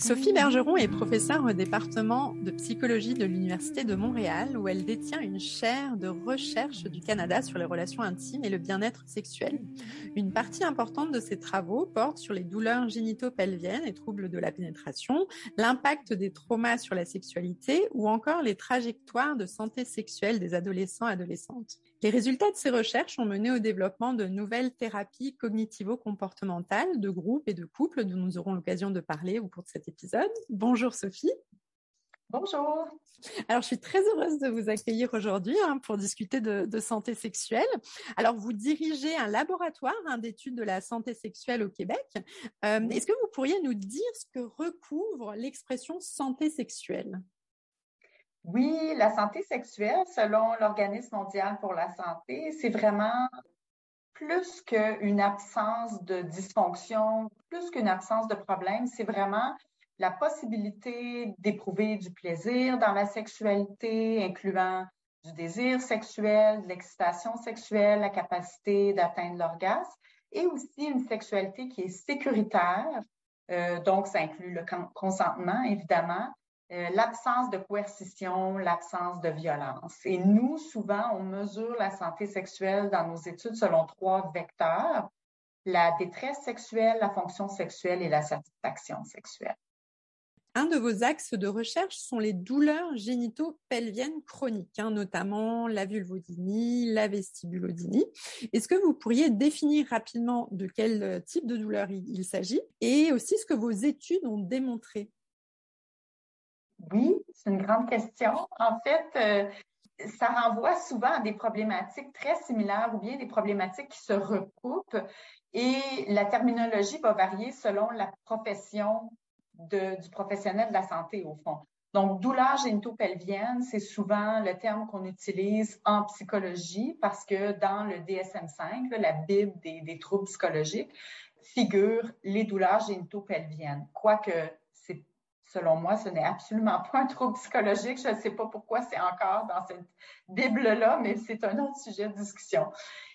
Sophie Bergeron est professeure au département de psychologie de l'Université de Montréal où elle détient une chaire de recherche du Canada sur les relations intimes et le bien-être sexuel. Une partie importante de ses travaux porte sur les douleurs génitopelviennes et troubles de la pénétration, l'impact des traumas sur la sexualité ou encore les trajectoires de santé sexuelle des adolescents et adolescentes. Les résultats de ces recherches ont mené au développement de nouvelles thérapies cognitivo-comportementales de groupe et de couple dont nous aurons l'occasion de parler au cours de cet épisode. Bonjour Sophie. Bonjour. Alors, je suis très heureuse de vous accueillir aujourd'hui hein, pour discuter de, santé sexuelle. Alors, vous dirigez un laboratoire hein, d'études de la santé sexuelle au Québec. Euh, est-ce que vous pourriez nous dire ce que recouvre l'expression santé sexuelle? Oui, la santé sexuelle, selon l'Organisme mondial pour la santé, c'est vraiment plus qu'une absence de dysfonction, plus qu'une absence de problème, c'est vraiment la possibilité d'éprouver du plaisir dans la sexualité, incluant du désir sexuel, de l'excitation sexuelle, la capacité d'atteindre l'orgasme, et aussi une sexualité qui est sécuritaire. Euh, donc, ça inclut le consentement, évidemment, euh, l'absence de coercition, l'absence de violence. Et nous, souvent, on mesure la santé sexuelle dans nos études selon trois vecteurs, la détresse sexuelle, la fonction sexuelle et la satisfaction sexuelle. Un de vos axes de recherche sont les douleurs génito-pelviennes chroniques, hein, notamment la vulvodynie, la vestibulodynie. Est-ce que vous pourriez définir rapidement de quel type de douleur il s'agit et aussi ce que vos études ont démontré? Oui, c'est une grande question. En fait, euh, ça renvoie souvent à des problématiques très similaires ou bien des problématiques qui se recoupent et la terminologie va varier selon la profession du professionnel de la santé, au fond. Donc, douleur génitopelvienne, c'est souvent le terme qu'on utilise en psychologie parce que dans le DSM-5, la Bible des, troubles psychologiques, figurent les douleurs génitopelviennes. Quoique selon moi, ce n'est absolument pas un trouble psychologique. Je ne sais pas pourquoi c'est encore dans cette Bible-là, mais c'est un autre sujet de discussion.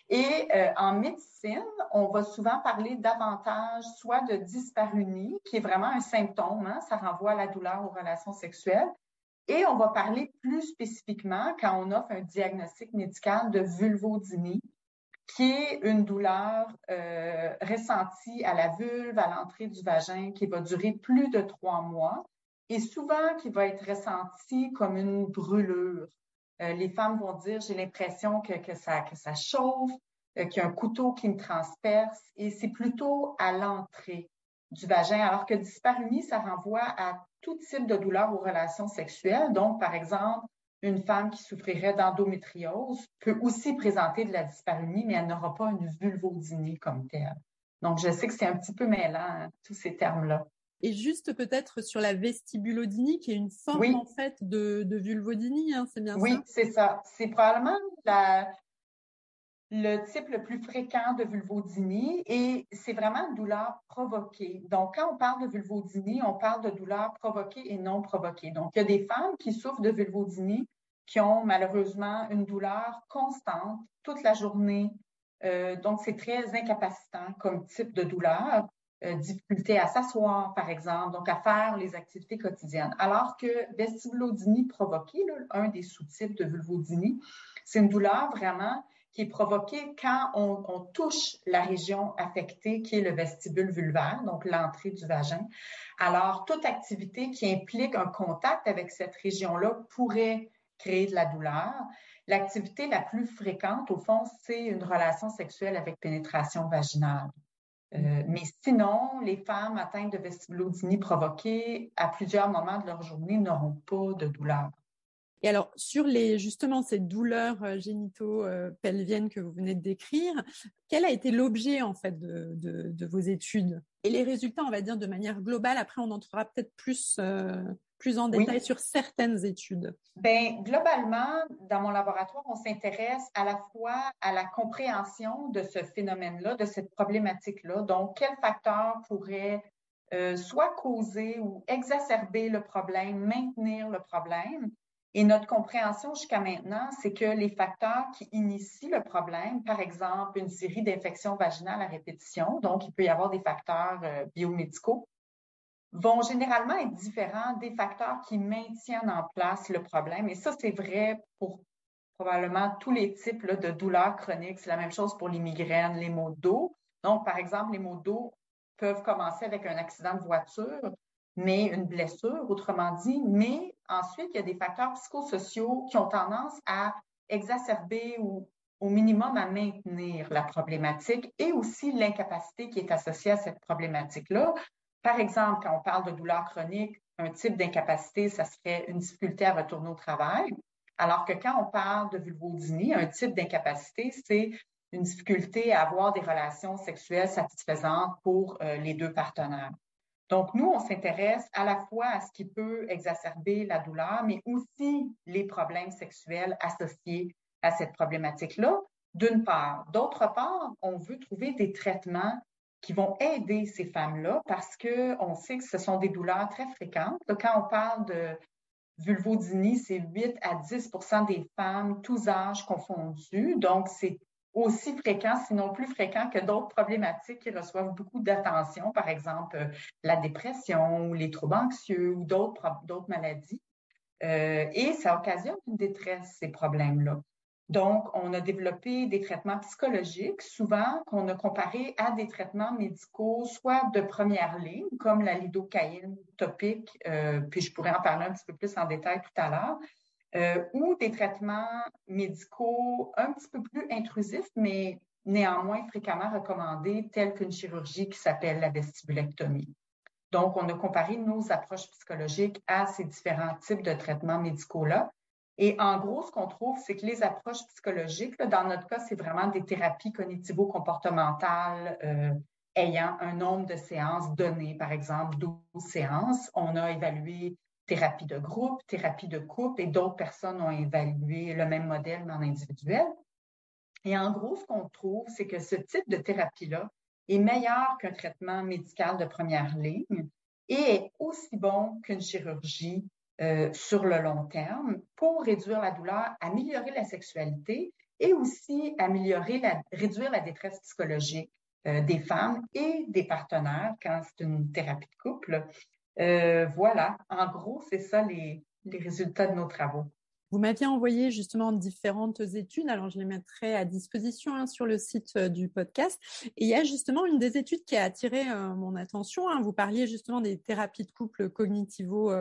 Et euh, en médecine, on va souvent parler davantage soit de dysparunie, qui est vraiment un symptôme, hein, ça renvoie à la douleur aux relations sexuelles, et on va parler plus spécifiquement quand on offre un diagnostic médical de vulvodynie, qui est une douleur euh, ressentie à la vulve, à l'entrée du vagin, qui va durer plus de trois mois et souvent qui va être ressentie comme une brûlure. Euh, les femmes vont dire, j'ai l'impression que, ça, que ça chauffe, euh, qu'il y a un couteau qui me transperce et c'est plutôt à l'entrée du vagin, alors que dyspareunie, ça renvoie à tout type de douleur aux relations sexuelles. Donc, par exemple, une femme qui souffrirait d'endométriose peut aussi présenter de la dyspareunie, mais elle n'aura pas une vulvodynie comme telle. Donc, je sais que c'est un petit peu mêlant, hein, tous ces termes-là. Et juste peut-être sur la vestibulodynie, qui est une forme en fait de, de vulvodynie, hein, c'est bien oui, ça? Oui, c'est ça. C'est probablement le type le plus fréquent de vulvodynie et c'est vraiment une douleur provoquée. Donc, quand on parle de vulvodynie, on parle de douleur provoquée et non provoquée. Donc, il y a des femmes qui souffrent de vulvodynie qui ont malheureusement une douleur constante toute la journée. Euh, donc, c'est très incapacitant comme type de douleur. Euh, difficulté à s'asseoir, par exemple, donc à faire les activités quotidiennes. Alors que vestibulodynie provoquée, un des sous-types de vulvodynie, c'est une douleur vraiment qui est provoquée quand on, on, touche la région affectée qui est le vestibule vulvaire, donc l'entrée du vagin. Alors, toute activité qui implique un contact avec cette région-là pourrait créer de la douleur. L'activité la plus fréquente, au fond, c'est une relation sexuelle avec pénétration vaginale. Euh, mais sinon, les femmes atteintes de vestibulodynie provoquée à plusieurs moments de leur journée n'auront pas de douleur. Et alors, sur les, justement ces douleurs euh, génito-pelviennes que vous venez de décrire, quel a été l'objet en fait de, de, de, vos études? Et les résultats, on va dire de manière globale, après on entrera peut-être plus, euh, plus en détail sur certaines études. Ben, globalement, dans mon laboratoire, on s'intéresse à la fois à la compréhension de ce phénomène-là, de cette problématique-là. Donc, quels facteurs pourraient euh, soit causer ou exacerber le problème, maintenir le problème, et notre compréhension jusqu'à maintenant, c'est que les facteurs qui initient le problème, par exemple, une série d'infections vaginales à répétition, donc il peut y avoir des facteurs euh, biomédicaux, vont généralement être différents des facteurs qui maintiennent en place le problème. Et ça, c'est vrai pour probablement tous les types de douleurs chroniques. C'est la même chose pour les migraines, les maux de. Donc, par exemple, les maux de peuvent commencer avec un accident de voiture, mais une blessure, autrement dit, mais ensuite, il y a des facteurs psychosociaux qui ont tendance à exacerber ou au minimum à maintenir la problématique et aussi l'incapacité qui est associée à cette problématique-là. Par exemple, quand on parle de douleur chronique, un type d'incapacité, ça serait une difficulté à retourner au travail, alors que quand on parle de vulvodynie, un type d'incapacité, c'est une difficulté à avoir des relations sexuelles satisfaisantes pour euh, les deux partenaires. Donc, nous, on s'intéresse à la fois à ce qui peut exacerber la douleur, mais aussi les problèmes sexuels associés à cette problématique-là, d'une part. D'autre part, on veut trouver des traitements qui vont aider ces femmes-là parce qu'on sait que ce sont des douleurs très fréquentes. Quand on parle de vulvodynie, c'est 8 à 10% des femmes, tous âges confondus. Donc, c'est aussi fréquent, sinon plus fréquent que d'autres problématiques qui reçoivent beaucoup d'attention, par exemple euh, la dépression ou les troubles anxieux ou d'autres maladies. Euh, et ça occasionne une détresse, ces problèmes-là. Donc, on a développé des traitements psychologiques, souvent qu'on a comparé à des traitements médicaux, soit de première ligne, comme la lidocaïne topique, euh, puis je pourrais en parler un petit peu plus en détail tout à l'heure, euh, ou des traitements médicaux un petit peu plus intrusifs, mais néanmoins fréquemment recommandés, tels qu'une chirurgie qui s'appelle la vestibulectomie. Donc, on a comparé nos approches psychologiques à ces différents types de traitements médicaux-là. Et en gros, ce qu'on trouve, c'est que les approches psychologiques, dans notre cas, c'est vraiment des thérapies cognitivo-comportementales euh, ayant un nombre de séances données, par exemple 12 séances. On a évalué thérapie de groupe, thérapie de couple et d'autres personnes ont évalué le même modèle mais en individuel. Et en gros, ce qu'on trouve, c'est que ce type de thérapie-là est meilleur qu'un traitement médical de première ligne et est aussi bon qu'une chirurgie euh, sur le long terme pour réduire la douleur, améliorer la sexualité et aussi améliorer réduire la détresse psychologique euh, des femmes et des partenaires quand c'est une thérapie de couple. Euh, voilà, en gros, c'est ça les, résultats de nos travaux. Vous m'aviez envoyé justement différentes études, alors je les mettrai à disposition hein, sur le site euh, du podcast. Et il y a justement une des études qui a attiré euh, mon attention. Hein. Vous parliez justement des thérapies de couple cognitivo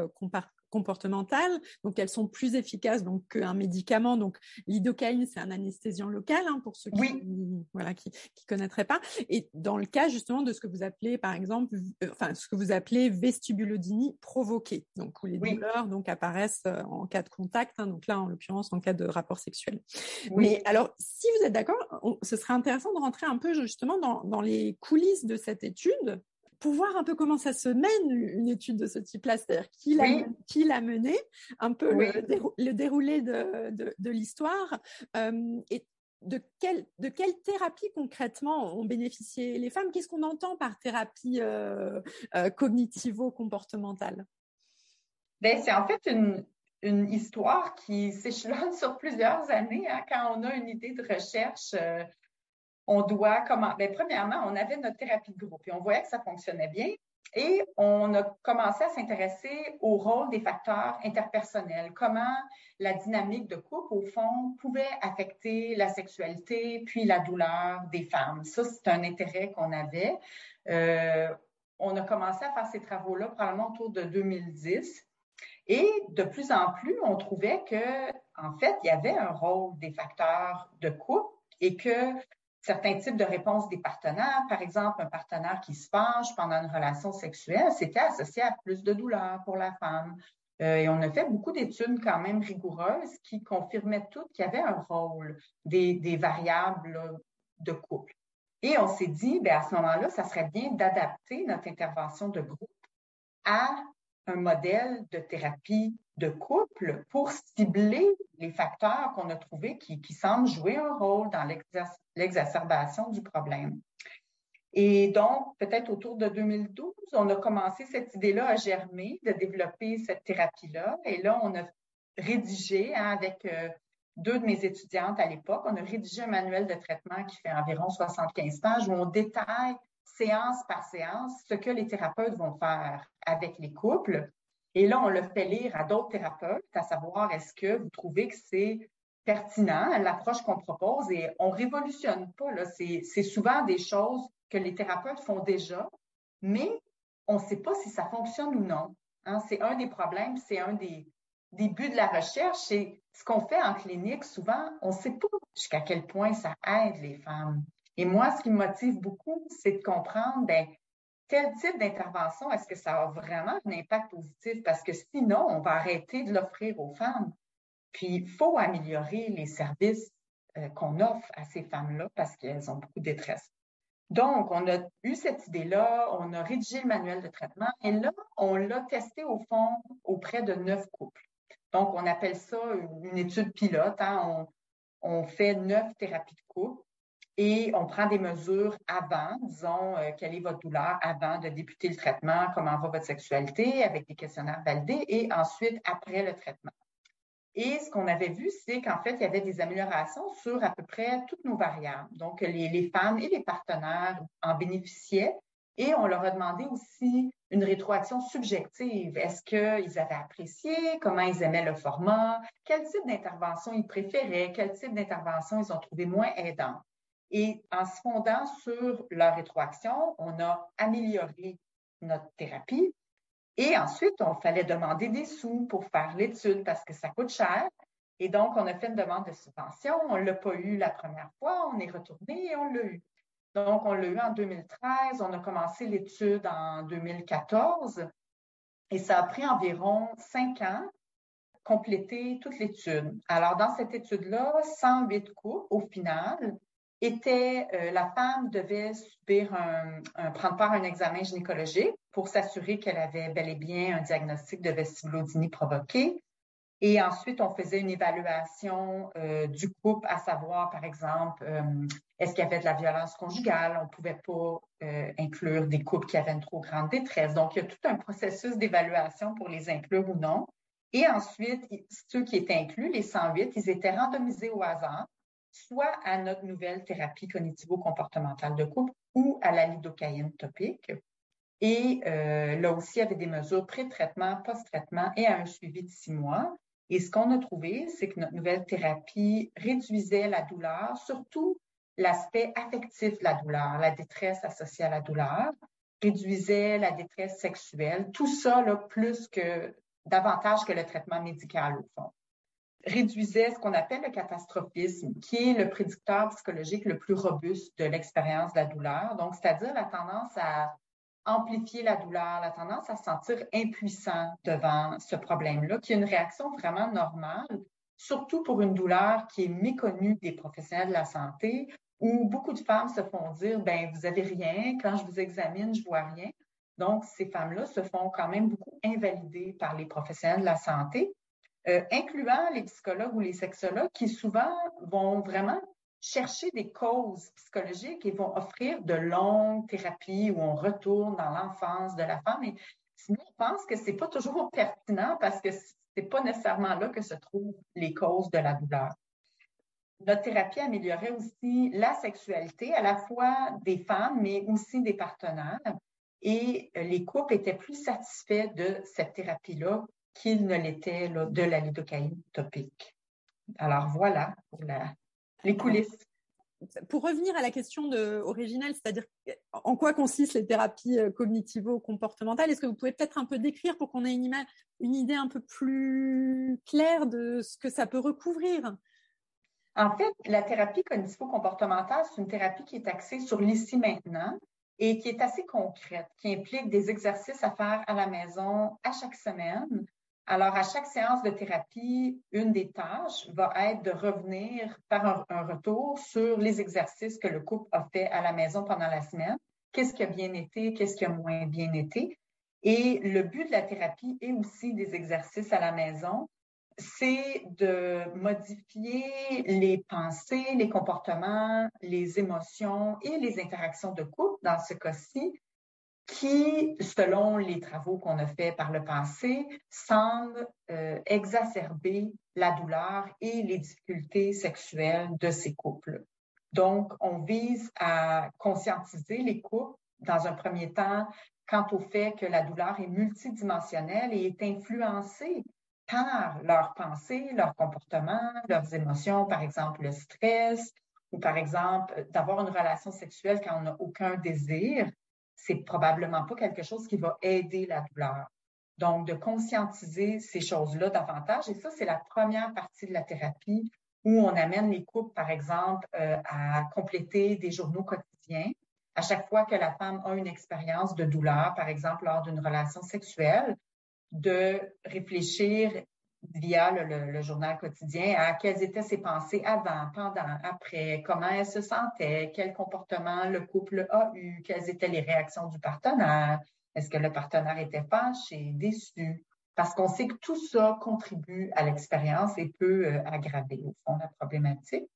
comportementales, donc elles sont plus efficaces donc qu'un médicament. Donc l'idocaïne, c'est un anesthésiant local hein, pour ceux qui voilà qui, qui connaîtraient pas. Et dans le cas justement de ce que vous appelez par exemple, euh, enfin ce que vous appelez vestibulodynie provoquée, donc où les douleurs donc apparaissent euh, en cas de contact. Hein, donc là en l'occurrence en cas de rapport sexuel. Mais alors si vous êtes d'accord, ce serait intéressant de rentrer un peu justement dans, dans les coulisses de cette étude pour voir un peu comment ça se mène une étude de ce type-là, c'est-à-dire qui l'a l'a mené, un peu le, déroulé de, de, l'histoire euh, et de quelle, de quelle thérapie concrètement ont bénéficié les femmes? Qu'est-ce qu'on entend par thérapie euh, euh, cognitivo-comportementale? Ben, C'est en fait une, une histoire qui s'échelonne sur plusieurs années. Hein, quand on a une idée de recherche, on doit comment? Bien, premièrement, on avait notre thérapie de groupe et on voyait que ça fonctionnait bien. Et on a commencé à s'intéresser au rôle des facteurs interpersonnels, comment la dynamique de couple, au fond, pouvait affecter la sexualité puis la douleur des femmes. Ça, c'est un intérêt qu'on avait. Euh, on a commencé à faire ces travaux-là probablement autour de 2010. Et de plus en plus, on trouvait que, en fait, il y avait un rôle des facteurs de couple et que certains types de réponses des partenaires, par exemple, un partenaire qui se fâche pendant une relation sexuelle, c'était associé à plus de douleur pour la femme. Euh, et on a fait beaucoup d'études quand même rigoureuses qui confirmaient toutes qu'il y avait un rôle des, des variables de couple. Et on s'est dit, bien, à ce moment-là, ça serait bien d'adapter notre intervention de groupe à un modèle de thérapie de couple pour cibler les facteurs qu'on a trouvés qui, qui, semblent jouer un rôle dans l'exacerbation du problème. Et donc, peut-être autour de 2012, on a commencé cette idée-là à germer, de développer cette thérapie-là. Et là, on a rédigé hein, avec euh, deux de mes étudiantes à l'époque, on a rédigé un manuel de traitement qui fait environ 75 pages où on détaille séance par séance ce que les thérapeutes vont faire avec les couples. Et là, on le fait lire à d'autres thérapeutes, à savoir est-ce que vous trouvez que c'est pertinent, l'approche qu'on propose, et on révolutionne pas. C'est souvent des choses que les thérapeutes font déjà, mais on ne sait pas si ça fonctionne ou non. Hein. C'est un des problèmes, c'est un des, des buts de la recherche. C'est ce qu'on fait en clinique, souvent, on ne sait pas jusqu'à quel point ça aide les femmes. Et moi, ce qui me motive beaucoup, c'est de comprendre, ben, quel type d'intervention est-ce que ça a vraiment un impact positif? Parce que sinon, on va arrêter de l'offrir aux femmes. Puis, il faut améliorer les services euh, qu'on offre à ces femmes-là parce qu'elles ont beaucoup de détresse. Donc, on a eu cette idée-là, on a rédigé le manuel de traitement et là, on l'a testé au fond auprès de neuf couples. Donc, on appelle ça une étude pilote. Hein. On, on, fait neuf thérapies de couple et on prend des mesures avant, disons, euh, quelle est votre douleur avant de débuter le traitement, comment va votre sexualité avec des questionnaires validés et ensuite après le traitement. Et ce qu'on avait vu, c'est qu'en fait, il y avait des améliorations sur à peu près toutes nos variables. Donc, les, les femmes et les partenaires en bénéficiaient et on leur a demandé aussi une rétroaction subjective. Est-ce qu'ils avaient apprécié? Comment ils aimaient le format? Quel type d'intervention ils préféraient? Quel type d'intervention ils ont trouvé moins aidant? Et en se fondant sur leur rétroaction, on a amélioré notre thérapie. Et ensuite, on fallait demander des sous pour faire l'étude parce que ça coûte cher. Et donc, on a fait une demande de subvention. On ne l'a pas eu la première fois. On est retourné et on l'a eu. Donc, on l'a eu en 2013. On a commencé l'étude en 2014. Et ça a pris environ cinq ans compléter toute l'étude. Alors, dans cette étude-là, 108 couples au final était euh, la femme devait prendre part à un examen gynécologique pour s'assurer qu'elle avait bel et bien un diagnostic de vestibulodynie provoquée. Et ensuite, on faisait une évaluation euh, du couple, à savoir, par exemple, euh, est-ce qu'il y avait de la violence conjugale? On ne pouvait pas inclure des couples qui avaient une trop grande détresse. Donc, il y a tout un processus d'évaluation pour les inclure ou non. Et ensuite, ceux qui étaient inclus, les 108, ils étaient randomisés au hasard soit à notre nouvelle thérapie cognitivo-comportementale de couple ou à la lidocaïne topique. Et euh, là aussi, il y avait des mesures pré-traitement, post-traitement et à un suivi de six mois. Et ce qu'on a trouvé, c'est que notre nouvelle thérapie réduisait la douleur, surtout l'aspect affectif de la douleur, la détresse associée à la douleur, réduisait la détresse sexuelle, tout ça là, plus que davantage que le traitement médical au fond réduisait ce qu'on appelle le catastrophisme, qui est le prédicteur psychologique le plus robuste de l'expérience de la douleur. Donc, c'est-à-dire la tendance à amplifier la douleur, la tendance à se sentir impuissant devant ce problème-là, qui est une réaction vraiment normale, surtout pour une douleur qui est méconnue des professionnels de la santé, où beaucoup de femmes se font dire, ben vous avez rien, quand je vous examine, je vois rien. Donc, ces femmes-là se font quand même beaucoup invalider par les professionnels de la santé. Euh, incluant les psychologues ou les sexologues qui souvent vont vraiment chercher des causes psychologiques et vont offrir de longues thérapies où on retourne dans l'enfance de la femme. Et sinon, je pense que c'est pas toujours pertinent parce que c'est pas nécessairement là que se trouvent les causes de la douleur. Notre thérapie améliorait aussi la sexualité à la fois des femmes, mais aussi des partenaires. et les couples étaient plus satisfaits de cette thérapie-là qu'ils ne l'étaient de la lidocaïne topique. Alors voilà pour les coulisses. Pour revenir à la question de, originelle, c'est-à-dire en quoi consistent les thérapies euh, cognitivo-comportementales, est-ce que vous pouvez peut-être un peu décrire pour qu'on ait une, une idée un peu plus claire de ce que ça peut recouvrir? En fait, la thérapie cognitivo-comportementale, c'est une thérapie qui est axée sur l'ici maintenant et qui est assez concrète, qui implique des exercices à faire à la maison à chaque semaine alors, à chaque séance de thérapie, une des tâches va être de revenir par un, retour sur les exercices que le couple a fait à la maison pendant la semaine. Qu'est-ce qui a bien été, qu'est-ce qui a moins bien été. Et le but de la thérapie et aussi des exercices à la maison, c'est de modifier les pensées, les comportements, les émotions et les interactions de couple, dans ce cas-ci, qui, selon les travaux qu'on a faits par le passé, semble euh, exacerber la douleur et les difficultés sexuelles de ces couples. Donc, on vise à conscientiser les couples dans un premier temps quant au fait que la douleur est multidimensionnelle et est influencée par leurs pensées, leurs comportements, leurs émotions, par exemple le stress, ou par exemple d'avoir une relation sexuelle quand on n'a aucun désir, c'est probablement pas quelque chose qui va aider la douleur. Donc, de conscientiser ces choses-là davantage. Et ça, c'est la première partie de la thérapie où on amène les couples, par exemple, euh, à compléter des journaux quotidiens. À chaque fois que la femme a une expérience de douleur, par exemple lors d'une relation sexuelle, de réfléchir via le, journal quotidien à quelles étaient ses pensées avant, pendant, après, comment elle se sentait, quel comportement le couple a eu, quelles étaient les réactions du partenaire, est-ce que le partenaire était fâché, déçu, parce qu'on sait que tout ça contribue à l'expérience et peut euh, aggraver au fond la problématique.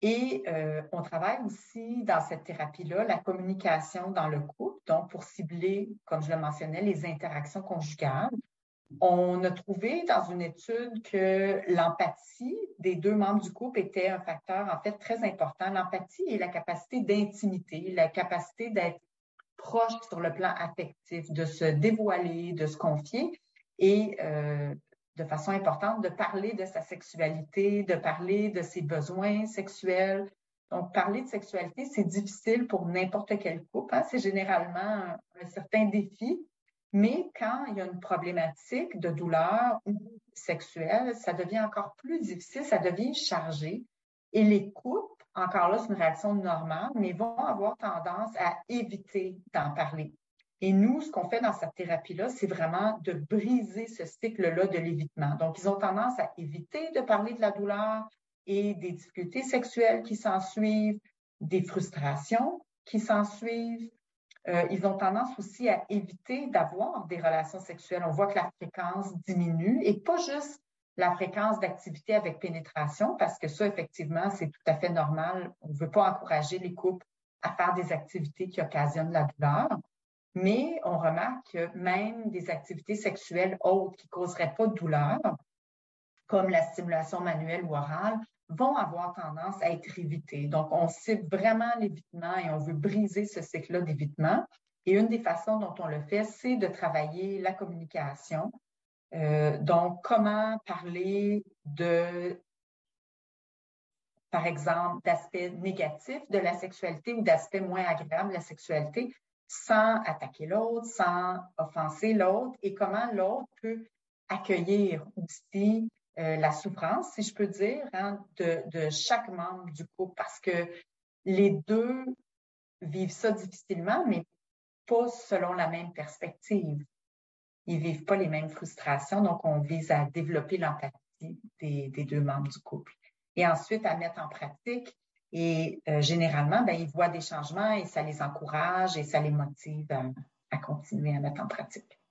Et euh, on travaille aussi dans cette thérapie-là la communication dans le couple, donc pour cibler, comme je le mentionnais, les interactions conjugales on a trouvé dans une étude que l'empathie des deux membres du couple était un facteur en fait très important. L'empathie et la capacité d'intimité, la capacité d'être proche sur le plan affectif, de se dévoiler, de se confier et euh, de façon importante de parler de sa sexualité, de parler de ses besoins sexuels. Donc, parler de sexualité, c'est difficile pour n'importe quel couple. Hein. C'est généralement un certain défi mais quand il y a une problématique de douleur sexuelle, ça devient encore plus difficile, ça devient chargé. Et les couples, encore là, c'est une réaction normale, mais vont avoir tendance à éviter d'en parler. Et nous, ce qu'on fait dans cette thérapie-là, c'est vraiment de briser ce cycle-là de l'évitement. Donc, ils ont tendance à éviter de parler de la douleur et des difficultés sexuelles qui s'en suivent, des frustrations qui s'en suivent, euh, ils ont tendance aussi à éviter d'avoir des relations sexuelles. On voit que la fréquence diminue et pas juste la fréquence d'activité avec pénétration, parce que ça, effectivement, c'est tout à fait normal. On ne veut pas encourager les couples à faire des activités qui occasionnent la douleur, mais on remarque que même des activités sexuelles autres qui ne causeraient pas de douleur, comme la stimulation manuelle ou orale, vont avoir tendance à être évitées. Donc, on cible vraiment l'évitement et on veut briser ce cycle-là d'évitement. Et une des façons dont on le fait, c'est de travailler la communication. Euh, donc, comment parler de, par exemple, d'aspects négatifs de la sexualité ou d'aspects moins agréables de la sexualité sans attaquer l'autre, sans offenser l'autre et comment l'autre peut accueillir aussi euh, la souffrance, si je peux dire, hein, de, chaque membre du couple, parce que les deux vivent ça difficilement, mais pas selon la même perspective. Ils vivent pas les mêmes frustrations, donc on vise à développer l'empathie des, deux membres du couple. Et ensuite, à mettre en pratique. Et euh, généralement, ben, ils voient des changements et ça les encourage et ça les motive à continuer à mettre en pratique.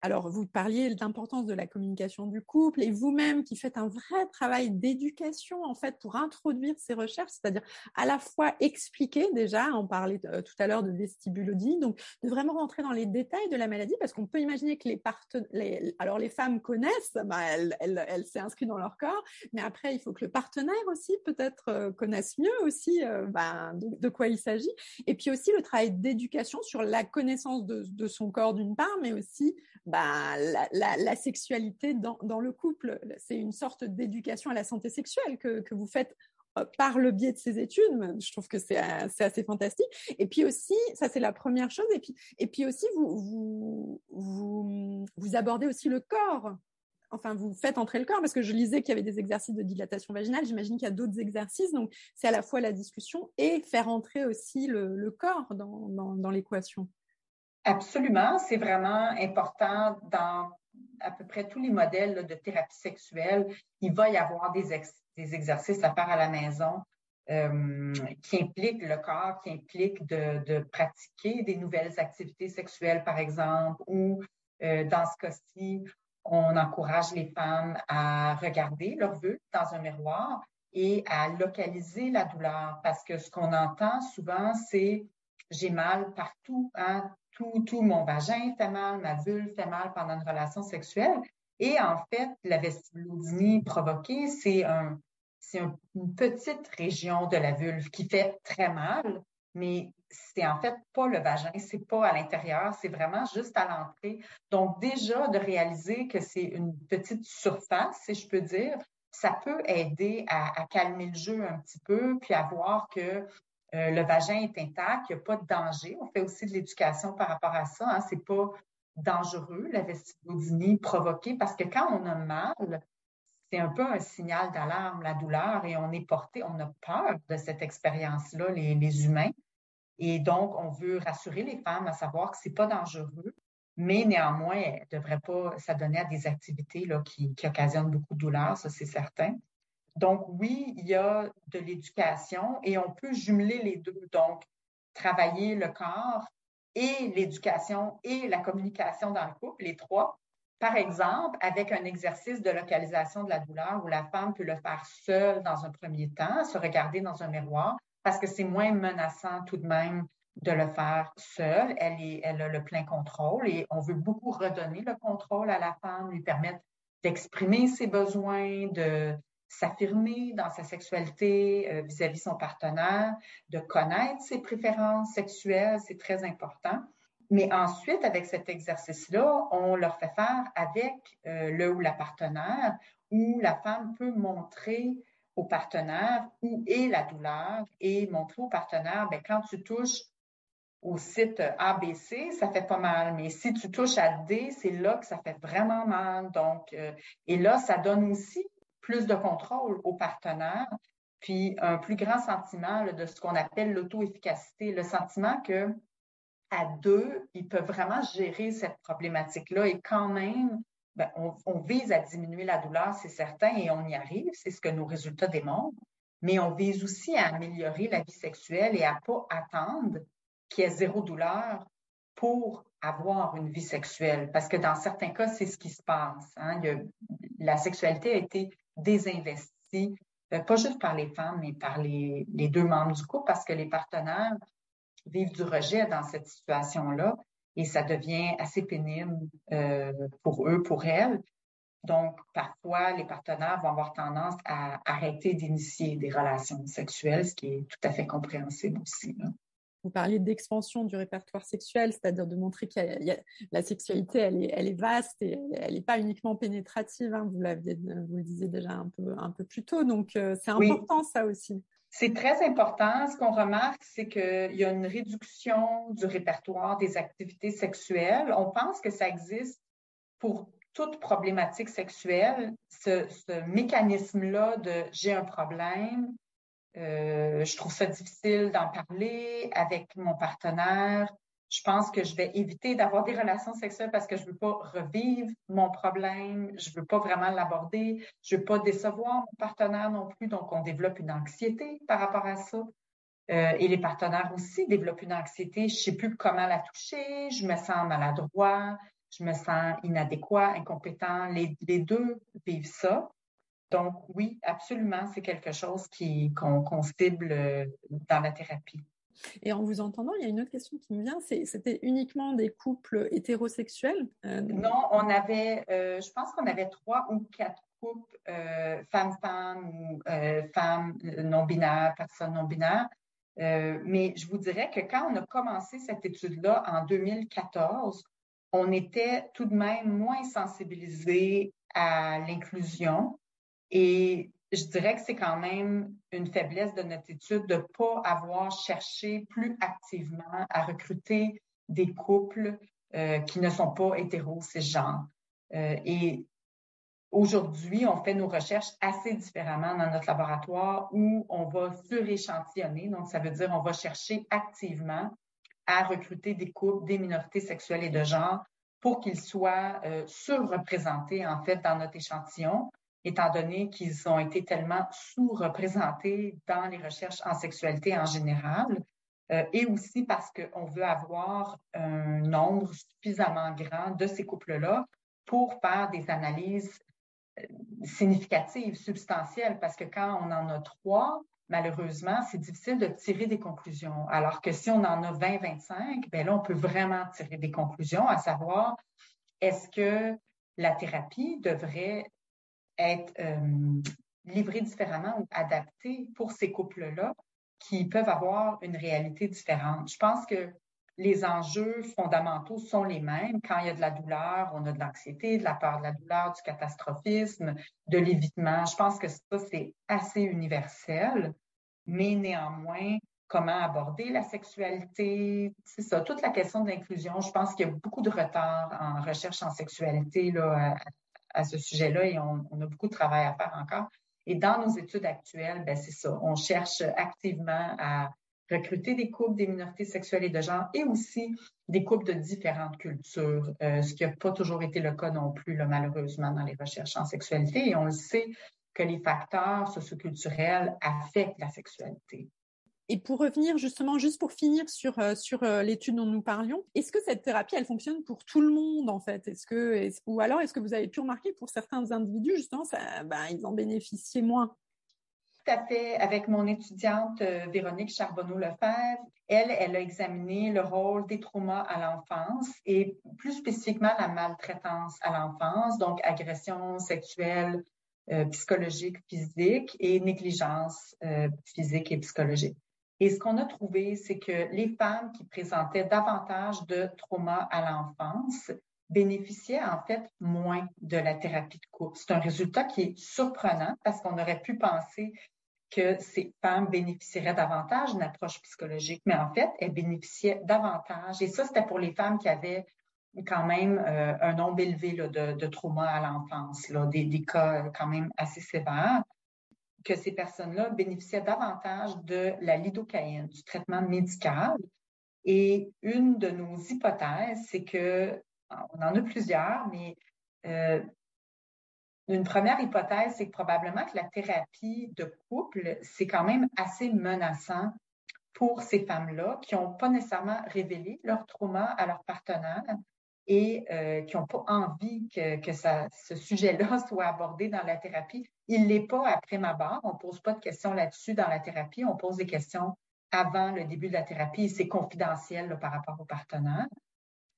Alors, vous parliez de l'importance de la communication du couple et vous-même qui faites un vrai travail d'éducation en fait pour introduire ces recherches, c'est-à-dire à la fois expliquer déjà, on parlait euh, tout à l'heure de vestibulodie, donc de vraiment rentrer dans les détails de la maladie parce qu'on peut imaginer que les partenaires, alors les femmes connaissent, bah, elles, elles, s'est inscrites dans leur corps, mais après il faut que le partenaire aussi peut-être euh, connaisse mieux aussi euh, bah, de, quoi il s'agit. Et puis aussi le travail d'éducation sur la connaissance de son corps d'une part, mais aussi bah, la, sexualité dans, le couple. C'est une sorte d'éducation à la santé sexuelle que, vous faites euh, par le biais de ces études. Je trouve que c'est assez fantastique. Et puis aussi, ça c'est la première chose. Et puis, et puis aussi, vous, vous, abordez aussi le corps. Enfin, vous faites entrer le corps parce que je lisais qu'il y avait des exercices de dilatation vaginale. J'imagine qu'il y a d'autres exercices. Donc, c'est à la fois la discussion et faire entrer aussi le, corps dans l'équation. Absolument, c'est vraiment important dans à peu près tous les modèles de thérapie sexuelle. Il va y avoir des, exercices à faire à la maison euh, qui impliquent le corps, qui impliquent de, pratiquer des nouvelles activités sexuelles, par exemple, ou euh, dans ce cas-ci, on encourage les femmes à regarder leur vue dans un miroir et à localiser la douleur parce que ce qu'on entend souvent, c'est j'ai mal partout, hein, tout, mon vagin fait mal, ma vulve fait mal pendant une relation sexuelle. Et en fait, la vestibulodynie provoquée, c'est un, une petite région de la vulve qui fait très mal, mais c'est en fait pas le vagin, c'est pas à l'intérieur, c'est vraiment juste à l'entrée. Donc déjà de réaliser que c'est une petite surface, si je peux dire, ça peut aider à, calmer le jeu un petit peu, puis à voir que euh, le vagin est intact, il n'y a pas de danger. On fait aussi de l'éducation par rapport à ça. Hein. C'est pas dangereux, la vestibulodynie provoquée, parce que quand on a mal, c'est un peu un signal d'alarme, la douleur, et on est porté, on a peur de cette expérience-là, les, humains. Et donc, on veut rassurer les femmes à savoir que c'est pas dangereux, mais néanmoins, elles ne devraient pas s'adonner à des activités qui occasionnent beaucoup de douleur, ça c'est certain. Donc, oui, il y a de l'éducation et on peut jumeler les deux. Donc, travailler le corps et l'éducation et la communication dans le couple, les trois. Par exemple, avec un exercice de localisation de la douleur où la femme peut le faire seule dans un premier temps, se regarder dans un miroir, parce que c'est moins menaçant tout de même de le faire seule. Elle, est, elle a le plein contrôle et on veut beaucoup redonner le contrôle à la femme, lui permettre d'exprimer ses besoins, de, s'affirmer dans sa sexualité euh, vis-à-vis son partenaire, de connaître ses préférences sexuelles, c'est très important. Mais ensuite, avec cet exercice-là, on leur fait faire avec euh, le ou la partenaire, où la femme peut montrer au partenaire où est la douleur et montrer au partenaire, ben, quand tu touches au site ABC, ça fait pas mal, mais si tu touches à D, c'est là que ça fait vraiment mal. Donc, euh, et là, ça donne aussi plus de contrôle aux partenaires, puis un plus grand sentiment de ce qu'on appelle l'auto-efficacité, le sentiment que à deux, ils peuvent vraiment gérer cette problématique-là et quand même, ben, on, vise à diminuer la douleur, c'est certain, et on y arrive, c'est ce que nos résultats démontrent, mais on vise aussi à améliorer la vie sexuelle et à pas attendre qu'il y ait zéro douleur pour avoir une vie sexuelle, parce que dans certains cas, c'est ce qui se passe. Hein. la sexualité a été désinvestis, euh, pas juste par les femmes, mais par les, deux membres du couple, parce que les partenaires vivent du rejet dans cette situation-là et ça devient assez pénible euh, pour eux, pour elles. Donc, parfois, les partenaires vont avoir tendance à arrêter d'initier des relations sexuelles, ce qui est tout à fait compréhensible aussi. Vous parliez d'expansion du répertoire sexuel, c'est-à-dire de montrer que la sexualité, elle est, elle est vaste et elle n'est pas uniquement pénétrative. Hein, vous l'aviez, vous le disiez déjà un peu, un peu plus tôt. Donc, euh, c'est important ça aussi. C'est très important. Ce qu'on remarque, c'est qu'il y a une réduction du répertoire des activités sexuelles. On pense que ça existe pour toute problématique sexuelle, ce, ce mécanisme-là de j'ai un problème, euh, je trouve ça difficile d'en parler avec mon partenaire. Je pense que je vais éviter d'avoir des relations sexuelles parce que je veux pas revivre mon problème. Je veux pas vraiment l'aborder. Je veux pas décevoir mon partenaire non plus. Donc, on développe une anxiété par rapport à ça. Euh, et les partenaires aussi développent une anxiété. Je sais plus comment la toucher. Je me sens maladroit. je me sens inadéquat, incompétent. Les, deux vivent ça. Donc, oui, absolument, c'est quelque chose qu'on cible euh, dans la thérapie. Et en vous entendant, il y a une autre question qui me vient, c'était uniquement des couples hétérosexuels euh, Non, on avait, euh, je pense qu'on avait trois ou quatre couples, femmes-femmes ou femmes non-binaires, personnes non-binaires. mais je vous dirais que quand on a commencé cette étude-là en 2014, on était tout de même moins sensibilisé à l'inclusion et je dirais que c'est quand même une faiblesse de notre étude de ne pas avoir cherché plus activement à recruter des couples euh, qui ne sont pas hétéros, cisgenres. Euh, et aujourd'hui, on fait nos recherches assez différemment dans notre laboratoire où on va suréchantillonner. Donc, ça veut dire on va chercher activement à recruter des couples, des minorités sexuelles et de genre pour qu'ils soient euh, surreprésentés, en fait, dans notre échantillon, étant donné qu'ils ont été tellement sous-représentés dans les recherches en sexualité en général, euh, et aussi parce qu'on veut avoir un nombre suffisamment grand de ces couples-là pour faire des analyses euh, significatives, substantielles, parce que quand on en a trois, malheureusement, c'est difficile de tirer des conclusions. Alors que si on en a 20, 25, ben là, on peut vraiment tirer des conclusions, à savoir, est-ce que la thérapie devrait être euh, livrée différemment ou adaptée pour ces couples-là qui peuvent avoir une réalité différente. Je pense que les enjeux fondamentaux sont les mêmes. Quand il y a de la douleur, on a de l'anxiété, de la peur de la douleur, du catastrophisme, de l'évitement. Je pense que ça, c'est assez universel, mais néanmoins, comment aborder la sexualité, c'est ça, toute la question de l'inclusion. Je pense qu'il y a beaucoup de retard en recherche en sexualité là, à, ce sujet-là et on, a beaucoup de travail à faire encore. Et dans nos études actuelles, ben c'est ça, on cherche activement à recruter des couples des minorités sexuelles et de genre et aussi des couples de différentes cultures, euh, ce qui n'a pas toujours été le cas non plus, malheureusement, dans les recherches en sexualité. Et on le sait que les facteurs socioculturels affectent la sexualité. Et pour revenir justement, juste pour finir sur euh, sur euh, l'étude dont nous parlions, est-ce que cette thérapie elle fonctionne pour tout le monde en fait? Est-ce que ou alors est-ce que vous avez pu remarquer pour certains individus justement ben, ils en bénéficiaient moins? À fait avec mon étudiante euh, Véronique Charbonneau-Lefebvre. Elle, elle a examiné le rôle des traumas à l'enfance et plus spécifiquement la maltraitance à l'enfance, donc agression sexuelle, psychologique, physique et négligence physique et psychologique. Et ce qu'on a trouvé, c'est que les femmes qui présentaient davantage de traumas à l'enfance bénéficiaient en fait moins de la thérapie de couple. C'est un résultat qui est surprenant parce qu'on aurait pu penser que ces femmes bénéficieraient davantage d'une approche psychologique, mais en fait, elles bénéficiaient davantage. Et ça, c'était pour les femmes qui avaient quand même euh, un nombre élevé de, de traumas à l'enfance, des, des cas quand même assez sévères, que ces personnes-là bénéficiaient davantage de la lidocaïne, du traitement médical. Et une de nos hypothèses, c'est que, on en a plusieurs, mais euh, une première hypothèse, c'est que probablement que la thérapie de couple, c'est quand même assez menaçant pour ces femmes-là qui n'ont pas nécessairement révélé leur trauma à leur partenaire et euh, qui n'ont pas envie que, ce sujet-là soit abordé dans la thérapie. Il ne l'est pas après ma barre. On ne pose pas de questions là-dessus dans la thérapie. On pose des questions avant le début de la thérapie et c'est confidentiel par rapport au partenaire.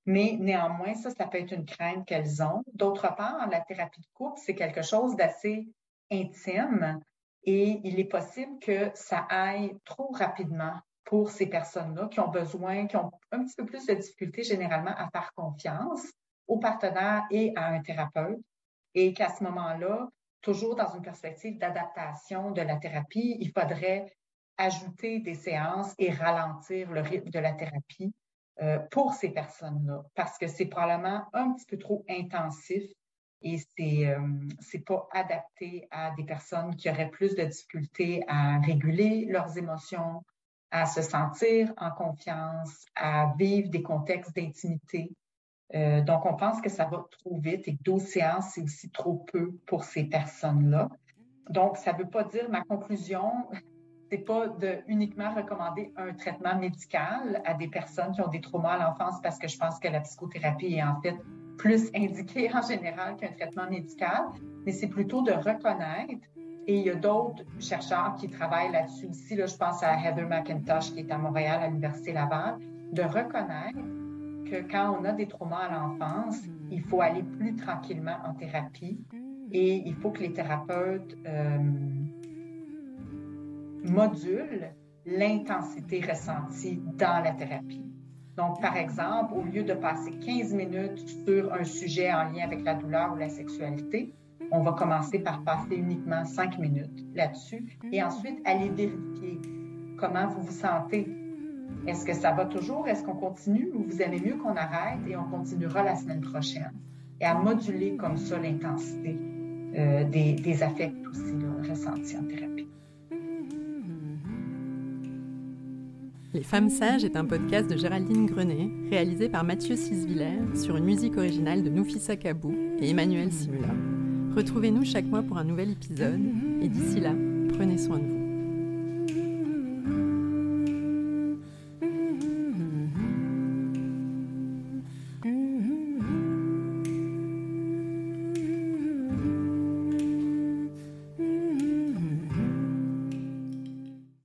Mais néanmoins, ça, ça peut être une crainte qu'elles ont. D'autre part, la thérapie de couple, c'est quelque chose d'assez intime et il est possible que ça aille trop rapidement pour ces personnes-là qui ont besoin, qui ont un petit peu plus de difficultés généralement à faire confiance au partenaire et à un thérapeute et qu'à ce moment-là, toujours dans une perspective d'adaptation de la thérapie, il faudrait ajouter des séances et ralentir le rythme de la thérapie euh, pour ces personnes-là, parce que c'est probablement un petit peu trop intensif et c'est euh, pas adapté à des personnes qui auraient plus de difficultés à réguler leurs émotions, à se sentir en confiance, à vivre des contextes d'intimité. Euh, donc, on pense que ça va trop vite et que 12 séances, c'est aussi trop peu pour ces personnes-là. Donc, ça ne veut pas dire ma conclusion, c'est pas de uniquement recommander un traitement médical à des personnes qui ont des traumas à l'enfance parce que je pense que la psychothérapie est en fait plus indiqué en général qu'un traitement médical, mais c'est plutôt de reconnaître. Et il y a d'autres chercheurs qui travaillent là-dessus aussi. Là, je pense à Heather McIntosh qui est à Montréal à l'Université Laval, de reconnaître que quand on a des traumas à l'enfance, il faut aller plus tranquillement en thérapie et il faut que les thérapeutes euh, modulent l'intensité ressentie dans la thérapie. Donc, par exemple, au lieu de passer 15 minutes sur un sujet en lien avec la douleur ou la sexualité, on va commencer par passer uniquement 5 minutes là-dessus et ensuite aller vérifier comment vous vous sentez. Est-ce que ça va toujours? Est-ce qu'on continue ou vous aimez mieux qu'on arrête et on continuera la semaine prochaine? Et à moduler comme ça l'intensité euh, des, affects aussi ressentis en thérapie. Les Femmes Sages est un podcast de Géraldine Grenet, réalisé par Mathieu Sisviller sur une musique originale de Noufissa Kabou et Emmanuel Simula. Retrouvez-nous chaque mois pour un nouvel épisode et d'ici là, prenez soin de vous.